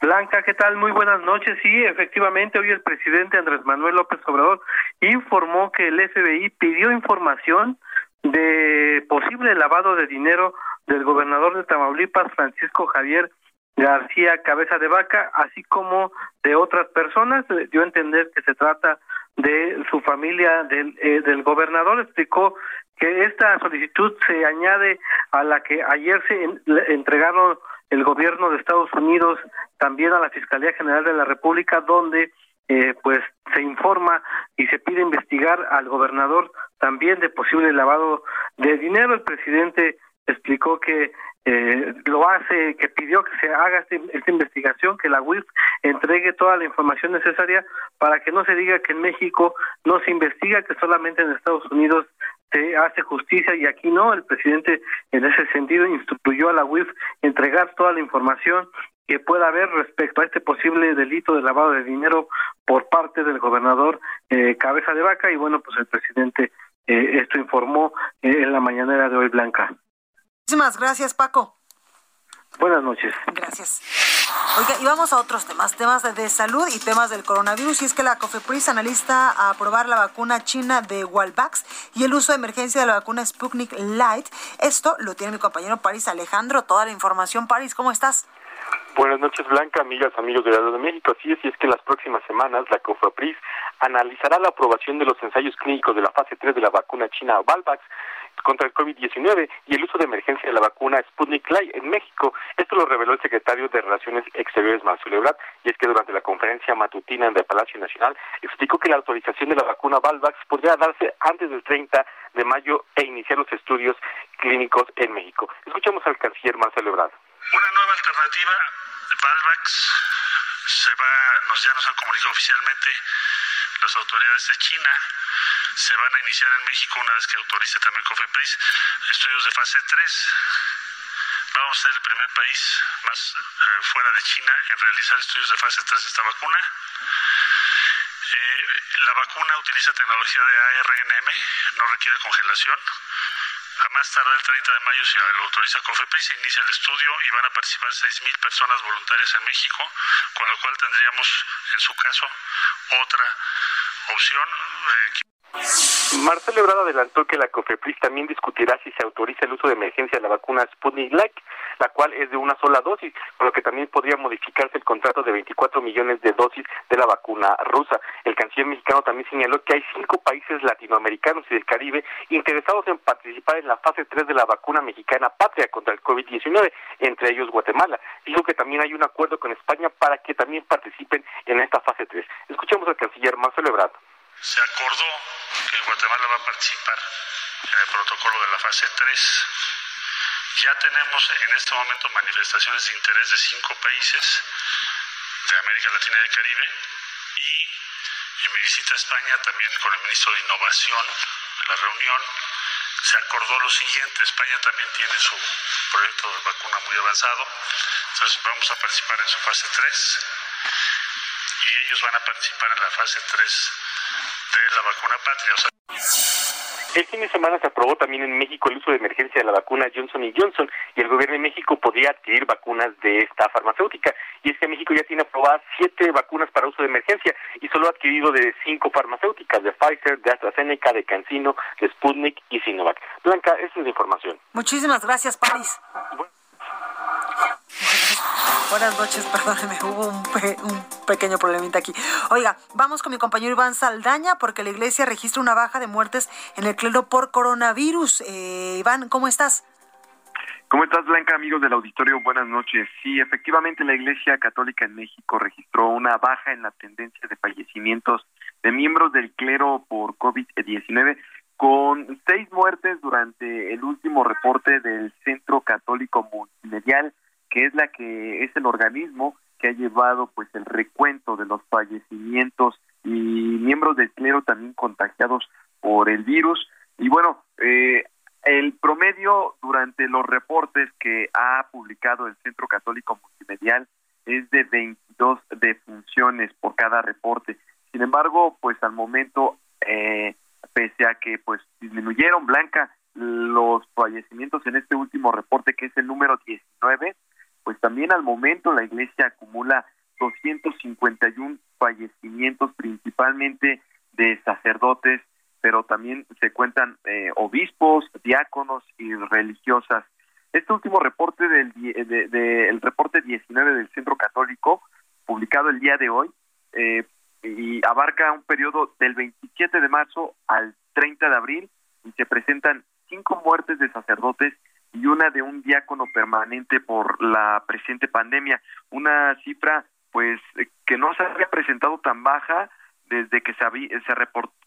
Blanca, ¿qué tal? Muy buenas noches. Sí, efectivamente, hoy el presidente Andrés Manuel López Obrador informó que el FBI pidió información de posible lavado de dinero del gobernador de Tamaulipas, Francisco Javier García Cabeza de Vaca, así como de otras personas. Dio a entender que se trata de su familia del, eh, del gobernador. Explicó que esta solicitud se añade a la que ayer se en, entregaron el gobierno de Estados Unidos también a la Fiscalía General de la República, donde eh, pues se informa y se pide investigar al gobernador también de posible lavado de dinero. El presidente explicó que eh, lo hace, que pidió que se haga este, esta investigación, que la UIF entregue toda la información necesaria para que no se diga que en México no se investiga, que solamente en Estados Unidos se hace justicia y aquí no. El presidente en ese sentido instruyó a la UIF entregar toda la información que pueda haber respecto a este posible delito de lavado de dinero por parte del gobernador eh, Cabeza de Vaca y bueno, pues el presidente eh, esto informó eh, en la mañanera de hoy Blanca. Muchísimas gracias, Paco. Buenas noches. Gracias. Oiga, y vamos a otros temas, temas de, salud y temas del coronavirus. Y es que la COFEPRIS analista a aprobar la vacuna china de Walvax y el uso de emergencia de la vacuna Sputnik Light. Esto lo tiene mi compañero París Alejandro. Toda la información. París, ¿cómo estás? Buenas noches, Blanca, amigas, amigos de la de México. Así es, y es que las próximas semanas la COFEPRIS analizará la aprobación de los ensayos clínicos de la fase 3 de la vacuna china Valvax contra el COVID-19 y el uso de emergencia de la vacuna Sputnik Light en México. Esto lo reveló el secretario de Relaciones Exteriores, Marcelo Ebrard, y es que durante la conferencia matutina en el Palacio Nacional explicó que la autorización de la vacuna Valvax podría darse antes del 30 de mayo e iniciar los estudios clínicos en México. Escuchamos al canciller Marcelo Ebrard. Una nueva alternativa, Valvax, se va, nos, ya nos han comunicado oficialmente las autoridades de China se van a iniciar en México una vez que autorice también COFEPRIS estudios de fase 3. Vamos a ser el primer país más eh, fuera de China en realizar estudios de fase 3 de esta vacuna. Eh, la vacuna utiliza tecnología de ARNM, no requiere congelación. A más tardar el 30 de mayo, si lo autoriza COFEPRIS, se inicia el estudio y van a participar 6.000 personas voluntarias en México, con lo cual tendríamos, en su caso, otra opción. Eh, Marcelo Ebrard adelantó que la COFEPRIS también discutirá si se autoriza el uso de emergencia de la vacuna Sputnik Light, la cual es de una sola dosis, por lo que también podría modificarse el contrato de 24 millones de dosis de la vacuna rusa. El canciller mexicano también señaló que hay cinco países latinoamericanos y del Caribe interesados en participar en la fase 3 de la vacuna mexicana patria contra el COVID-19, entre ellos Guatemala. Dijo que también hay un acuerdo con España para que también participen en esta fase 3. Escuchemos al canciller Marcelo Ebrard se acordó Guatemala va a participar en el protocolo de la fase 3. Ya tenemos en este momento manifestaciones de interés de cinco países de América Latina y del Caribe y en mi visita a España también con el ministro de Innovación en la reunión se acordó lo siguiente, España también tiene su proyecto de vacuna muy avanzado, entonces vamos a participar en su fase 3 y ellos van a participar en la fase 3 de la vacuna patria. El fin de semana se aprobó también en México el uso de emergencia de la vacuna Johnson Johnson y el gobierno de México podría adquirir vacunas de esta farmacéutica. Y es que México ya tiene aprobadas siete vacunas para uso de emergencia y solo ha adquirido de cinco farmacéuticas, de Pfizer, de AstraZeneca, de CanSino, de Sputnik y Sinovac. Blanca, esa es la información. Muchísimas gracias, París. Buenas noches, <laughs> perdóneme, hubo un, pequeño problemita aquí. Oiga, vamos con mi compañero Iván Saldaña porque la iglesia registra una baja de muertes en el clero por coronavirus. Eh, Iván, ¿cómo estás? ¿Cómo estás, Blanca, amigos del auditorio? Buenas noches. Sí, efectivamente, la Iglesia Católica en México registró una baja en la tendencia de fallecimientos de miembros del clero por COVID-19, con seis muertes durante el último reporte del Centro Católico Multimedial que es la que es el organismo que ha llevado pues el recuento de los fallecimientos y miembros del clero también contagiados por el virus y bueno eh, el promedio durante los reportes que ha publicado el Centro Católico Multimedial es de 22 defunciones por cada reporte. Sin embargo, pues al momento, eh, pese a que pues disminuyeron, Blanca, los fallecimientos en este último reporte, que es el número 19, pues también al momento la iglesia acumula 251 fallecimientos principalmente de sacerdotes, pero también se cuentan eh, obispos, diáconos y religiosas. Este último reporte del de, el reporte 19 del Centro Católico, publicado el día de hoy, eh, y abarca un periodo del 27 de marzo al 30 de abril, y se presentan cinco muertes de sacerdotes una de un diácono permanente por la presente pandemia, una cifra pues que no se había presentado tan baja desde que se, se,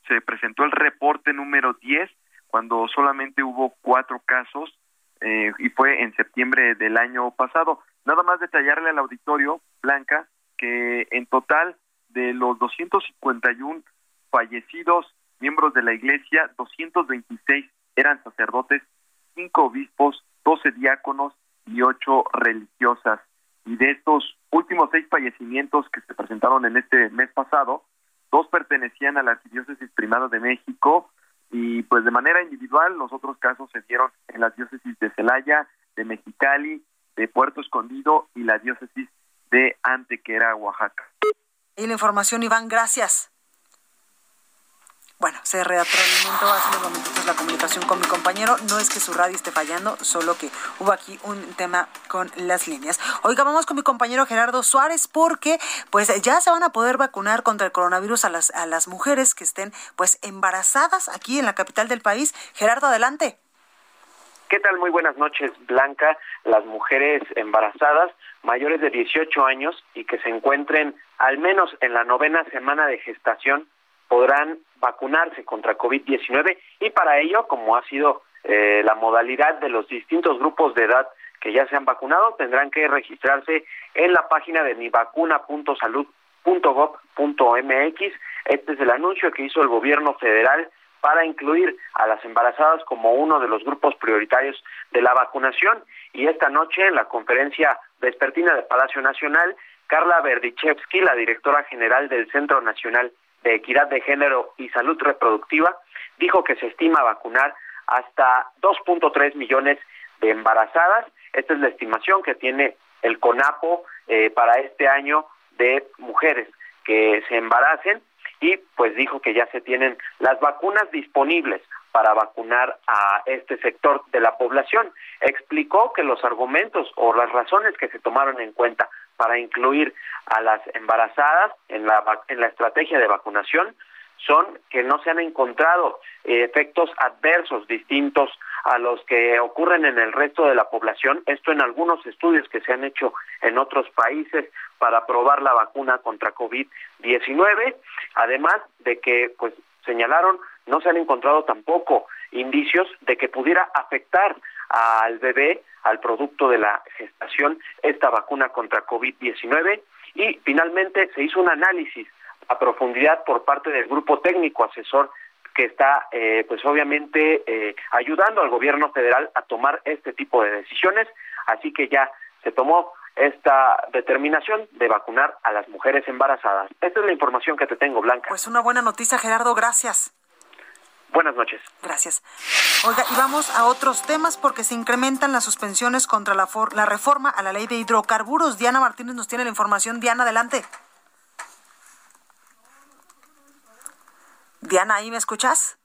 se presentó el reporte número 10, cuando solamente hubo cuatro casos eh, y fue en septiembre del año pasado. Nada más detallarle al auditorio, Blanca, que en total de los 251 fallecidos miembros de la iglesia, 226 eran sacerdotes cinco obispos, doce diáconos y ocho religiosas. Y de estos últimos seis fallecimientos que se presentaron en este mes pasado, dos pertenecían a la Arquidiócesis Primada de México y pues de manera individual los otros casos se dieron en las diócesis de Celaya, de Mexicali, de Puerto Escondido y la diócesis de Antequera, Oaxaca. Y la información, Iván, gracias. Bueno, se retroalimentó hace unos momentos la comunicación con mi compañero. No es que su radio esté fallando, solo que hubo aquí un tema con las líneas. Oiga, vamos con mi compañero Gerardo Suárez porque pues ya se van a poder vacunar contra el coronavirus a las, a las mujeres que estén pues embarazadas aquí en la capital del país. Gerardo, adelante. ¿Qué tal? Muy buenas noches, Blanca. Las mujeres embarazadas mayores de 18 años y que se encuentren al menos en la novena semana de gestación podrán vacunarse contra COVID-19 y para ello, como ha sido eh, la modalidad de los distintos grupos de edad que ya se han vacunado, tendrán que registrarse en la página de mivacuna.salud.gov.mx. Este es el anuncio que hizo el gobierno federal para incluir a las embarazadas como uno de los grupos prioritarios de la vacunación. Y esta noche, en la conferencia vespertina de Palacio Nacional, Carla Berdichevsky, la directora general del Centro Nacional de Equidad de Género y Salud Reproductiva, dijo que se estima vacunar hasta 2.3 millones de embarazadas. Esta es la estimación que tiene el CONAPO eh, para este año de mujeres que se embaracen y pues dijo que ya se tienen las vacunas disponibles para vacunar a este sector de la población. Explicó que los argumentos o las razones que se tomaron en cuenta para incluir a las embarazadas en la, en la estrategia de vacunación son que no se han encontrado eh, efectos adversos distintos a los que ocurren en el resto de la población. Esto en algunos estudios que se han hecho en otros países para probar la vacuna contra COVID-19, además de que, pues, señalaron, no se han encontrado tampoco indicios de que pudiera afectar al bebé, al producto de la gestación, esta vacuna contra COVID-19 y finalmente se hizo un análisis a profundidad por parte del grupo técnico asesor que está, eh, pues obviamente, eh, ayudando al gobierno federal a tomar este tipo de decisiones. Así que ya se tomó esta determinación de vacunar a las mujeres embarazadas. Esta es la información que te tengo, Blanca. Pues una buena noticia, Gerardo. Gracias. Buenas noches. Gracias. Oiga, y vamos a otros temas porque se incrementan las suspensiones contra la, la reforma a la ley de hidrocarburos. Diana Martínez nos tiene la información. Diana, adelante. Diana, ¿ahí me escuchas?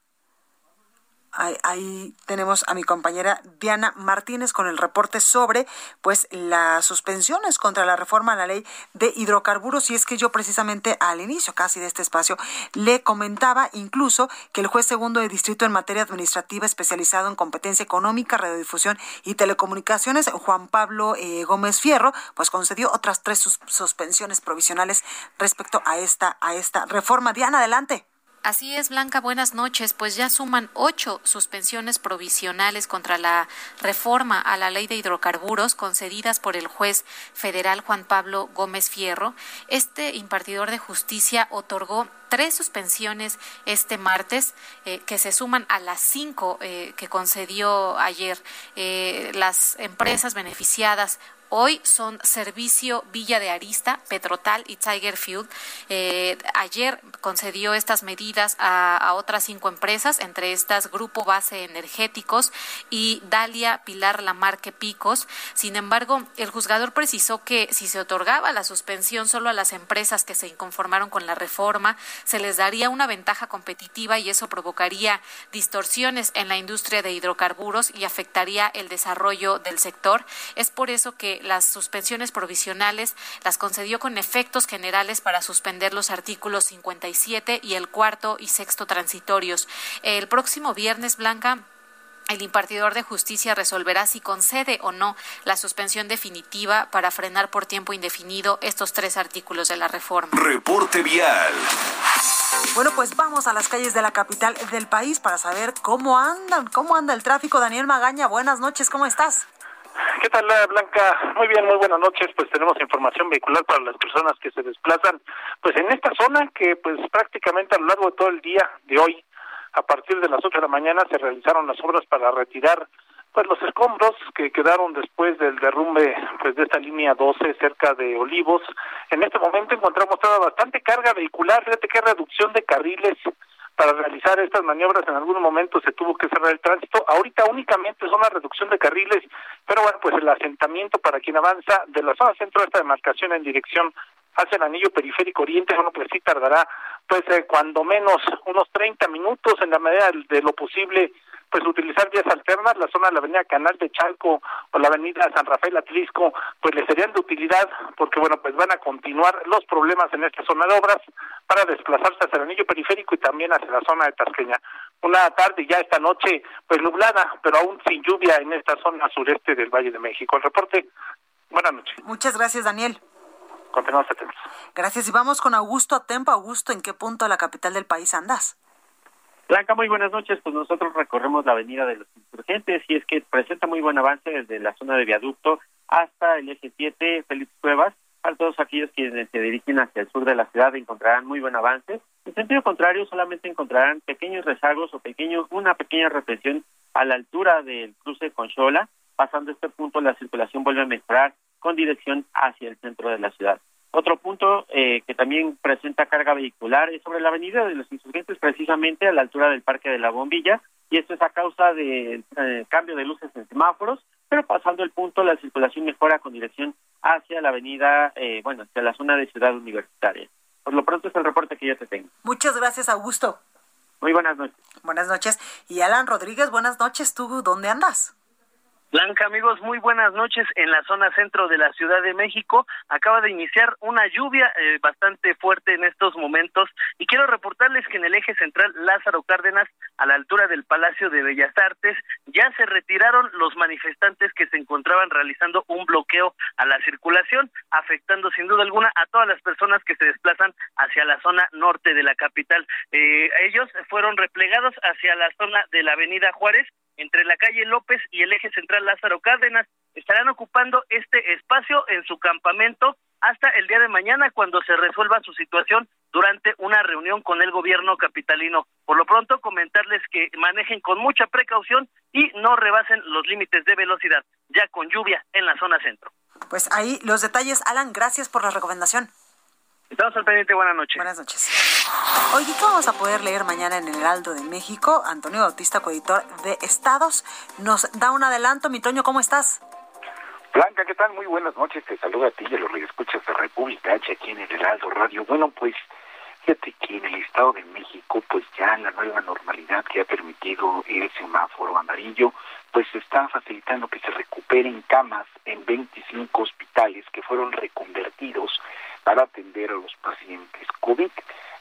Ahí, tenemos a mi compañera Diana Martínez con el reporte sobre pues las suspensiones contra la reforma a la ley de hidrocarburos y es que yo precisamente al inicio casi de este espacio le comentaba incluso que el juez segundo de distrito en materia administrativa especializado en competencia económica, radiodifusión y telecomunicaciones, Juan Pablo eh, Gómez Fierro, pues concedió otras tres suspensiones provisionales respecto a esta a esta reforma. Diana, adelante. Así es, Blanca, buenas noches. Pues ya suman ocho suspensiones provisionales contra la reforma a la ley de hidrocarburos concedidas por el juez federal Juan Pablo Gómez Fierro. Este impartidor de justicia otorgó tres suspensiones este martes eh, que se suman a las cinco eh, que concedió ayer. Eh, las empresas beneficiadas Hoy son Servicio Villa de Arista, Petrotal y Tiger Fuel. Eh, ayer concedió estas medidas a, otras cinco empresas, entre estas Grupo Base Energéticos y Dalia Pilar Lamarque Picos. Sin embargo, el juzgador precisó que si se otorgaba la suspensión solo a las empresas que se inconformaron con la reforma, se les daría una ventaja competitiva y eso provocaría distorsiones en la industria de hidrocarburos y afectaría el desarrollo del sector. Es por eso que las suspensiones provisionales las concedió con efectos generales para suspender los artículos 57 y el cuarto y sexto transitorios. El próximo viernes, Blanca, el impartidor de justicia resolverá si concede o no la suspensión definitiva para frenar por tiempo indefinido estos tres artículos de la reforma. Reporte vial. Bueno, pues vamos a las calles de la capital del país para saber cómo andan, cómo anda el tráfico. Daniel Magaña, buenas noches, ¿cómo estás? ¿Qué tal, Blanca? Muy bien, muy buenas noches. Pues tenemos información vehicular para las personas que se desplazan, pues en esta zona que pues prácticamente a lo largo de todo el día de hoy, a partir de las 8 de la mañana, se realizaron las obras para retirar pues los escombros que quedaron después del derrumbe pues de esta línea 12 cerca de Olivos. En este momento encontramos toda bastante carga vehicular, fíjate qué reducción de carriles para realizar estas maniobras en algún momento se tuvo que cerrar el tránsito. Ahorita únicamente son la reducción de carriles, pero bueno, pues el asentamiento para quien avanza de la zona centro de esta demarcación en dirección hacia el anillo periférico oriente, bueno, pues sí tardará, pues eh, cuando menos unos 30 minutos en la medida de lo posible pues utilizar vías alternas, la zona de la avenida Canal de Chalco o la avenida San Rafael Atlisco, pues le serían de utilidad porque, bueno, pues van a continuar los problemas en esta zona de obras para desplazarse hacia el anillo periférico y también hacia la zona de Tasqueña. Una tarde ya esta noche, pues nublada, pero aún sin lluvia en esta zona sureste del Valle de México. El reporte, buenas noches. Muchas gracias, Daniel. Continuamos atentos. Gracias. Y vamos con Augusto Atempo. Augusto, ¿en qué punto de la capital del país andas? Blanca, muy buenas noches. Pues nosotros recorremos la avenida de los insurgentes y es que presenta muy buen avance desde la zona de viaducto hasta el eje 7, Félix Cuevas. Para todos aquellos quienes se dirigen hacia el sur de la ciudad encontrarán muy buen avance. En sentido contrario, solamente encontrarán pequeños rezagos o pequeños, una pequeña represión a la altura del cruce con Xola. Pasando este punto, la circulación vuelve a mejorar con dirección hacia el centro de la ciudad. Otro punto eh, que también presenta carga vehicular es sobre la avenida de los insurgentes, precisamente a la altura del Parque de la Bombilla, y esto es a causa del eh, cambio de luces en semáforos, pero pasando el punto, la circulación mejora con dirección hacia la avenida, eh, bueno, hacia la zona de Ciudad Universitaria. Por lo pronto es el reporte que yo te tengo. Muchas gracias, Augusto. Muy buenas noches. Buenas noches. Y Alan Rodríguez, buenas noches. ¿Tú dónde andas? Blanca, amigos, muy buenas noches. En la zona centro de la Ciudad de México acaba de iniciar una lluvia eh, bastante fuerte en estos momentos y quiero reportarles que en el eje central Lázaro Cárdenas, a la altura del Palacio de Bellas Artes, ya se retiraron los manifestantes que se encontraban realizando un bloqueo a la circulación, afectando sin duda alguna a todas las personas que se desplazan hacia la zona norte de la capital. Eh, ellos fueron replegados hacia la zona de la Avenida Juárez entre la calle López y el eje central Lázaro Cárdenas. Estarán ocupando este espacio en su campamento hasta el día de mañana cuando se resuelva su situación durante una reunión con el gobierno capitalino. Por lo pronto, comentarles que manejen con mucha precaución y no rebasen los límites de velocidad, ya con lluvia en la zona centro. Pues ahí los detalles, Alan, gracias por la recomendación. Estamos al pendiente, buenas noches. Buenas noches. Oye, ¿qué vamos a poder leer mañana en el Heraldo de México? Antonio Bautista, coeditor de Estados, nos da un adelanto. Mi Toño, ¿cómo estás? Blanca, ¿qué tal? Muy buenas noches. Te saludo a ti y a los escuchas de República H aquí en el Heraldo Radio. Bueno, pues fíjate que en el Estado de México, pues ya la nueva normalidad que ha permitido el semáforo amarillo, pues está facilitando que se recuperen camas en 25 hospitales que fueron reconvertidos para atender a los pacientes COVID.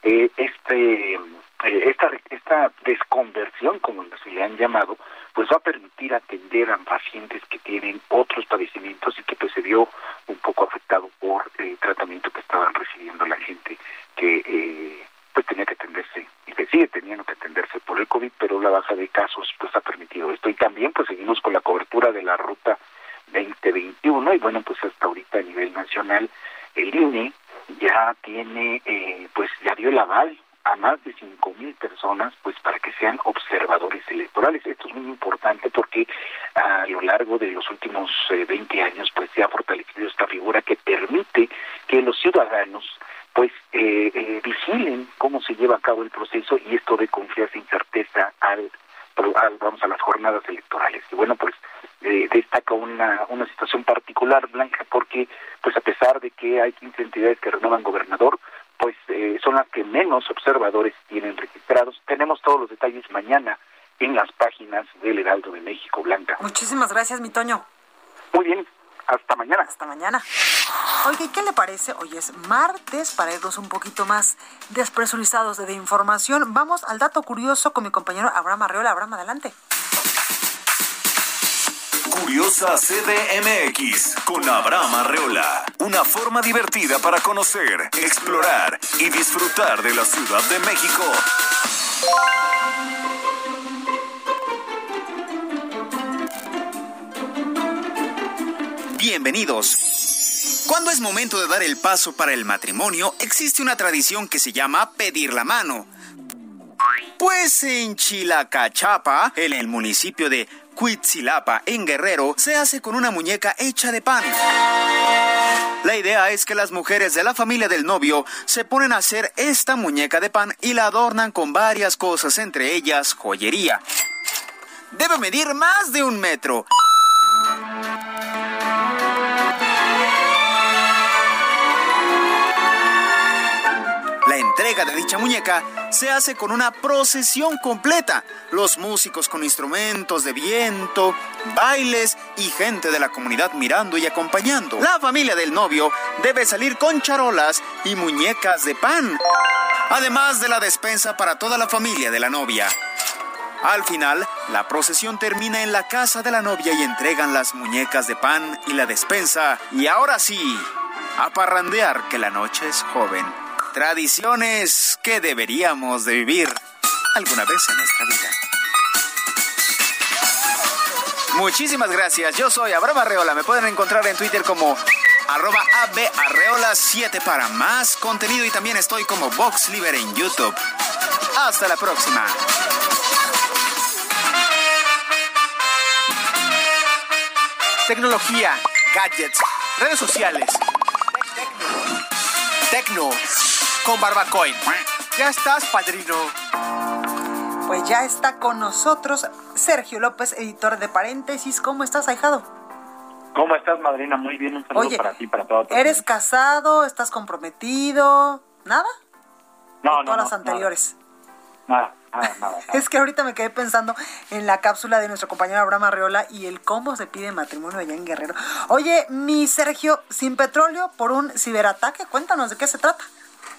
Eh, este, eh, esta, esta desconversión, como se le han llamado, pues va a permitir atender a pacientes que tienen otros padecimientos y que pues se vio un poco afectado por el tratamiento que estaban recibiendo la gente que eh, pues tenía que atenderse y que sigue teniendo que atenderse por el COVID, pero la baja de casos pues ha permitido esto. Y también pues seguimos con la cobertura de la ruta 2021 y bueno pues hasta ahorita a nivel nacional el INE ya tiene, eh, pues ya dio el aval a más de cinco mil personas, pues para que sean observadores electorales. Esto es muy importante porque a lo largo de los últimos eh, 20 años, pues se ha fortalecido esta figura que permite que los ciudadanos pues eh, eh, vigilen cómo se lleva a cabo el proceso y esto de confianza y certeza al, al, vamos a las jornadas electorales. Y bueno, pues eh, destaca una, una situación particular, Blanca, porque pues a pesar de que hay 15 entidades que renuevan gobernador, pues eh, son las que menos observadores tienen registrados. Tenemos todos los detalles mañana en las páginas del Heraldo de México, Blanca. Muchísimas gracias, mi Toño. Muy bien, hasta mañana. Hasta mañana. Oye, ¿qué le parece? Hoy es martes, para irnos un poquito más despresurizados de, información. Vamos al dato curioso con mi compañero Abraham Arreola. Abraham, adelante. Curiosa CDMX con Abraham Arreola. Una forma divertida para conocer, explorar y disfrutar de la Ciudad de México. Bienvenidos. Cuando es momento de dar el paso para el matrimonio, existe una tradición que se llama pedir la mano. Pues en Chilacachapa, en el municipio de Cuitzilapa, en Guerrero, se hace con una muñeca hecha de pan. La idea es que las mujeres de la familia del novio se ponen a hacer esta muñeca de pan y la adornan con varias cosas, entre ellas joyería. Debe medir más de un metro. Entrega de dicha muñeca se hace con una procesión completa. Los músicos con instrumentos de viento, bailes y gente de la comunidad mirando y acompañando. La familia del novio debe salir con charolas y muñecas de pan, además de la despensa para toda la familia de la novia. Al final, la procesión termina en la casa de la novia y entregan las muñecas de pan y la despensa. Y ahora sí, a parrandear que la noche es joven. Tradiciones que deberíamos de vivir alguna vez en nuestra vida. Muchísimas gracias. Yo soy Abraham Arreola. Me pueden encontrar en Twitter como arroba abarreola7 para más contenido y también estoy como VoxLiber en YouTube. Hasta la próxima. Tecnología, gadgets, redes sociales. Tecno con Barbacoin. Ya estás, padrino. Pues ya está con nosotros Sergio López, editor de Paréntesis. ¿Cómo estás, ahijado? ¿Cómo estás, madrina? Muy bien, un saludo Oye, para ti, para todos. ¿Eres casado? ¿Estás comprometido? ¿Nada? No, Todas no, las no, anteriores. Nada, nada, nada. nada. <laughs> Es que ahorita me quedé pensando en la cápsula de nuestro compañero Abraham Arreola y el cómo se pide matrimonio allá en Guerrero. Oye, mi Sergio, sin petróleo por un ciberataque, cuéntanos de qué se trata.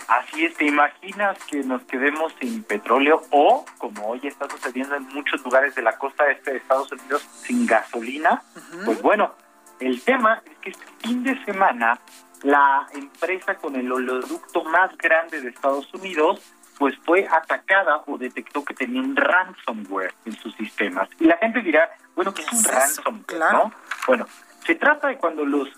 Así es, ¿te imaginas que nos quedemos sin petróleo o, como hoy está sucediendo en muchos lugares de la costa este de Estados Unidos, sin gasolina? Pues bueno, el tema es que este fin de semana la empresa con el oleoducto más grande de Estados Unidos pues fue atacada o detectó que tenía un ransomware en sus sistemas. Y la gente dirá, bueno, ¿qué es un ransomware? ¿no? Bueno, se trata de cuando los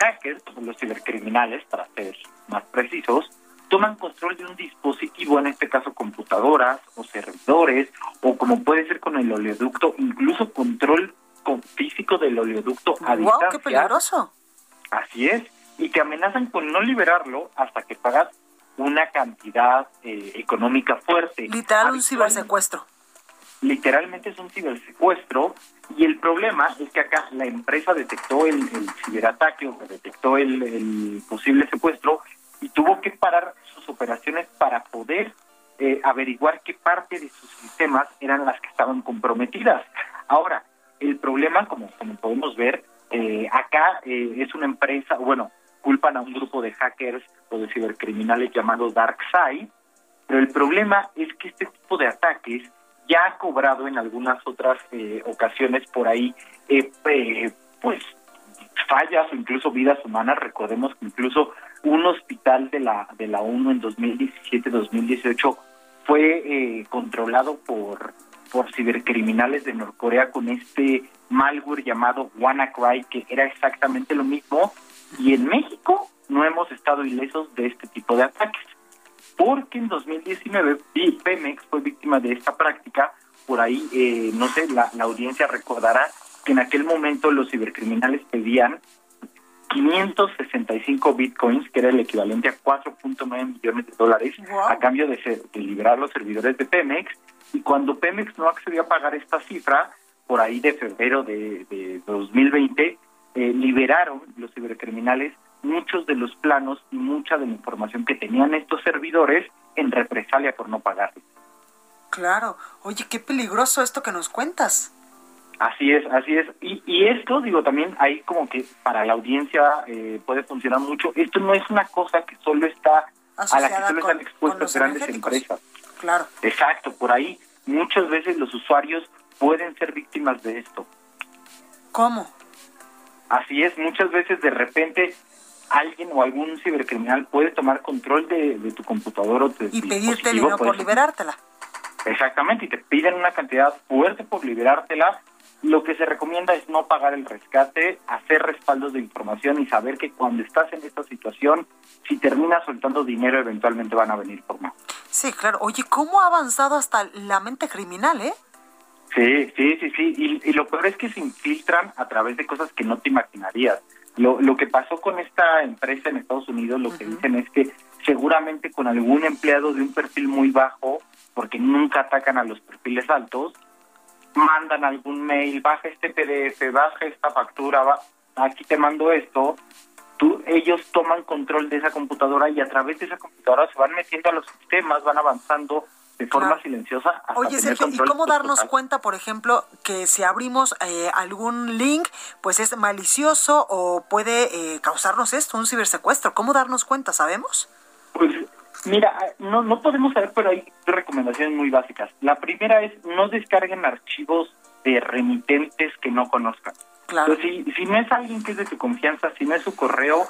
hackers, o los cibercriminales, para ser más precisos, toman control de un dispositivo, en este caso computadoras o servidores, o como puede ser con el oleoducto, incluso control con- físico del oleoducto a ¡Wow, distancia. qué peligroso! Así es, y te amenazan con no liberarlo hasta que pagas una cantidad eh, económica fuerte. Literal, un cibersecuestro. Literalmente es un cibersecuestro y el problema es que acá la empresa detectó el, el ciberataque o detectó el, el posible secuestro y tuvo que parar sus operaciones para poder eh, averiguar qué parte de sus sistemas eran las que estaban comprometidas. Ahora, el problema, como, como podemos ver, eh, acá eh, es una empresa, bueno, culpan a un grupo de hackers o de cibercriminales llamado DarkSide, pero el problema es que este tipo de ataques ya ha cobrado en algunas otras eh, ocasiones por ahí, eh, eh, pues, fallas o incluso vidas humanas. Recordemos que incluso un hospital de la, de la ONU en 2017-2018 fue eh, controlado por, por cibercriminales de Norcorea con este malware llamado WannaCry, que era exactamente lo mismo. Y en México no hemos estado ilesos de este tipo de ataques porque en 2019 P- Pemex fue víctima de esta práctica. Por ahí, eh, no sé, la audiencia recordará que en aquel momento los cibercriminales pedían 565 bitcoins, que era el equivalente a 4.9 millones de dólares, a cambio de, ser- de liberar los servidores de Pemex. Y cuando Pemex no accedió a pagar esta cifra, por ahí de febrero de, de 2020, eh, liberaron los cibercriminales muchos de los planos y mucha de la información que tenían estos servidores en represalia por no pagarles. Claro. Oye, qué peligroso esto que nos cuentas. Así es, así es. Y, y esto, digo, también ahí como que para la audiencia eh, puede funcionar mucho. Esto no es una cosa que solo está a la que solo con- están expuestas grandes empresas. Claro. Exacto, por ahí muchas veces los usuarios pueden ser víctimas de esto. ¿Cómo? Así es, muchas veces de repente alguien o algún cibercriminal puede tomar control de, de tu computador o de Y tu pedirte dinero por pues, liberártela. Exactamente, y te piden una cantidad fuerte por liberártela. Lo que se recomienda es no pagar el rescate, hacer respaldos de información y saber que cuando estás en esta situación, si terminas soltando dinero, eventualmente van a venir por más. Sí, claro. Oye, ¿cómo ha avanzado hasta la mente criminal, eh? Sí, sí, sí, sí. Y, y lo peor es que se infiltran a través de cosas que no te imaginarías. Lo, lo que pasó con esta empresa en Estados Unidos, lo que dicen es que seguramente con algún empleado de un perfil muy bajo, porque nunca atacan a los perfiles altos, mandan algún mail, baja este PDF, baja esta factura, va, aquí te mando esto, tú, ellos toman control de esa computadora y a través de esa computadora se van metiendo a los sistemas, van avanzando de forma silenciosa. Hasta Oye, Sergio, ¿y cómo darnos cuenta, por ejemplo, que si abrimos eh, algún link, pues es malicioso o puede eh, causarnos esto, un cibersecuestro? ¿Cómo darnos cuenta? ¿Sabemos? Pues mira, no, no podemos saber, pero hay recomendaciones muy básicas. La primera es no descarguen archivos de remitentes que no conozcan. Claro. si, si no es alguien que es de tu confianza, si no es su correo,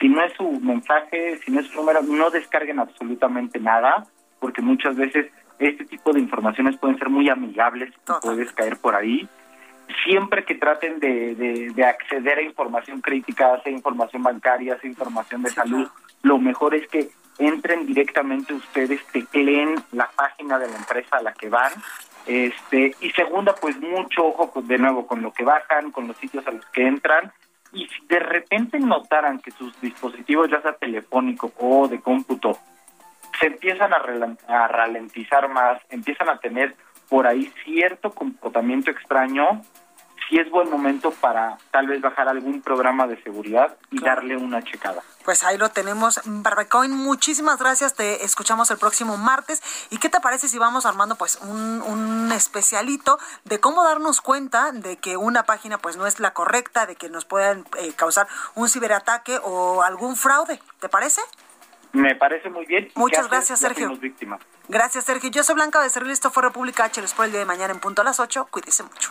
si no es su mensaje, si no es su número, no descarguen absolutamente nada, porque muchas veces este tipo de informaciones pueden ser muy amigables y puedes caer por ahí. Siempre que traten de, de, acceder a información crítica, sea información bancaria, sea información de salud, lo mejor es que entren directamente ustedes, tecleen la página de la empresa a la que van. Este, y segunda, pues mucho ojo pues, de nuevo con lo que bajan, con los sitios a los que entran. Y si de repente notaran que sus dispositivos, ya sea telefónico o de cómputo, se empiezan a, a ralentizar más, empiezan a tener por ahí cierto comportamiento extraño, si es buen momento para tal vez bajar algún programa de seguridad y darle una checada. Pues ahí lo tenemos. Barbecoin, muchísimas gracias. Te escuchamos el próximo martes. ¿Y qué te parece si vamos armando pues un, un especialito de cómo darnos cuenta de que una página pues no es la correcta, de que nos puedan eh, causar un ciberataque o algún fraude? ¿Te parece? Me parece muy bien. Muchas gracias, Sergio. Gracias, Sergio. Yo soy Blanca Becerril. Esto fue República H. Les por el día de mañana en punto a las 8. Cuídese mucho.